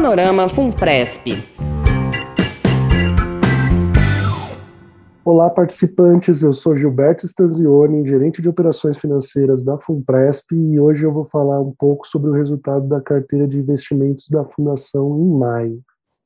Panorama Funpresp. Olá, participantes. Eu sou Gilberto Stanzioni, gerente de operações financeiras da Funpresp, e hoje eu vou falar um pouco sobre o resultado da carteira de investimentos da Fundação em maio.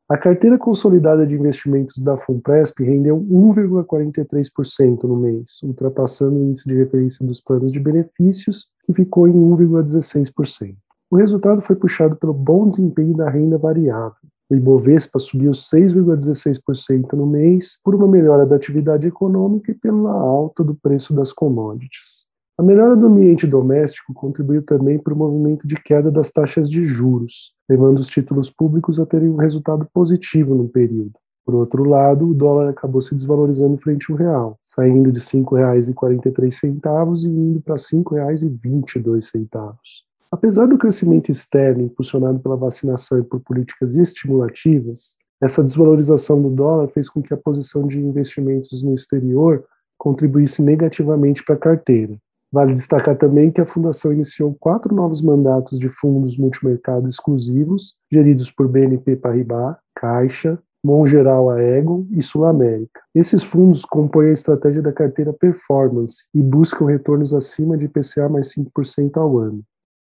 A carteira consolidada de investimentos da Funpresp rendeu 1,43% no mês, ultrapassando o índice de referência dos planos de benefícios, que ficou em 1,16%. O resultado foi puxado pelo bom desempenho da renda variável. O Ibovespa subiu 6,16% no mês por uma melhora da atividade econômica e pela alta do preço das commodities. A melhora do ambiente doméstico contribuiu também para o movimento de queda das taxas de juros, levando os títulos públicos a terem um resultado positivo no período. Por outro lado, o dólar acabou se desvalorizando frente ao real, saindo de R$ 5,43 e indo para R$ 5,22. Apesar do crescimento externo impulsionado pela vacinação e por políticas estimulativas, essa desvalorização do dólar fez com que a posição de investimentos no exterior contribuísse negativamente para a carteira. Vale destacar também que a Fundação iniciou quatro novos mandatos de fundos multimercado exclusivos, geridos por BNP Paribas, Caixa, Mongeral Aegon e Sul América. Esses fundos compõem a estratégia da carteira Performance e buscam retornos acima de IPCA mais 5% ao ano.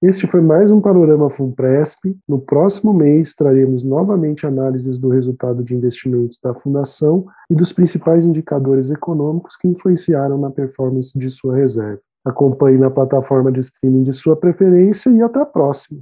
Este foi mais um Panorama Funpresp. No próximo mês traremos novamente análises do resultado de investimentos da Fundação e dos principais indicadores econômicos que influenciaram na performance de sua reserva. Acompanhe na plataforma de streaming de sua preferência e até a próxima.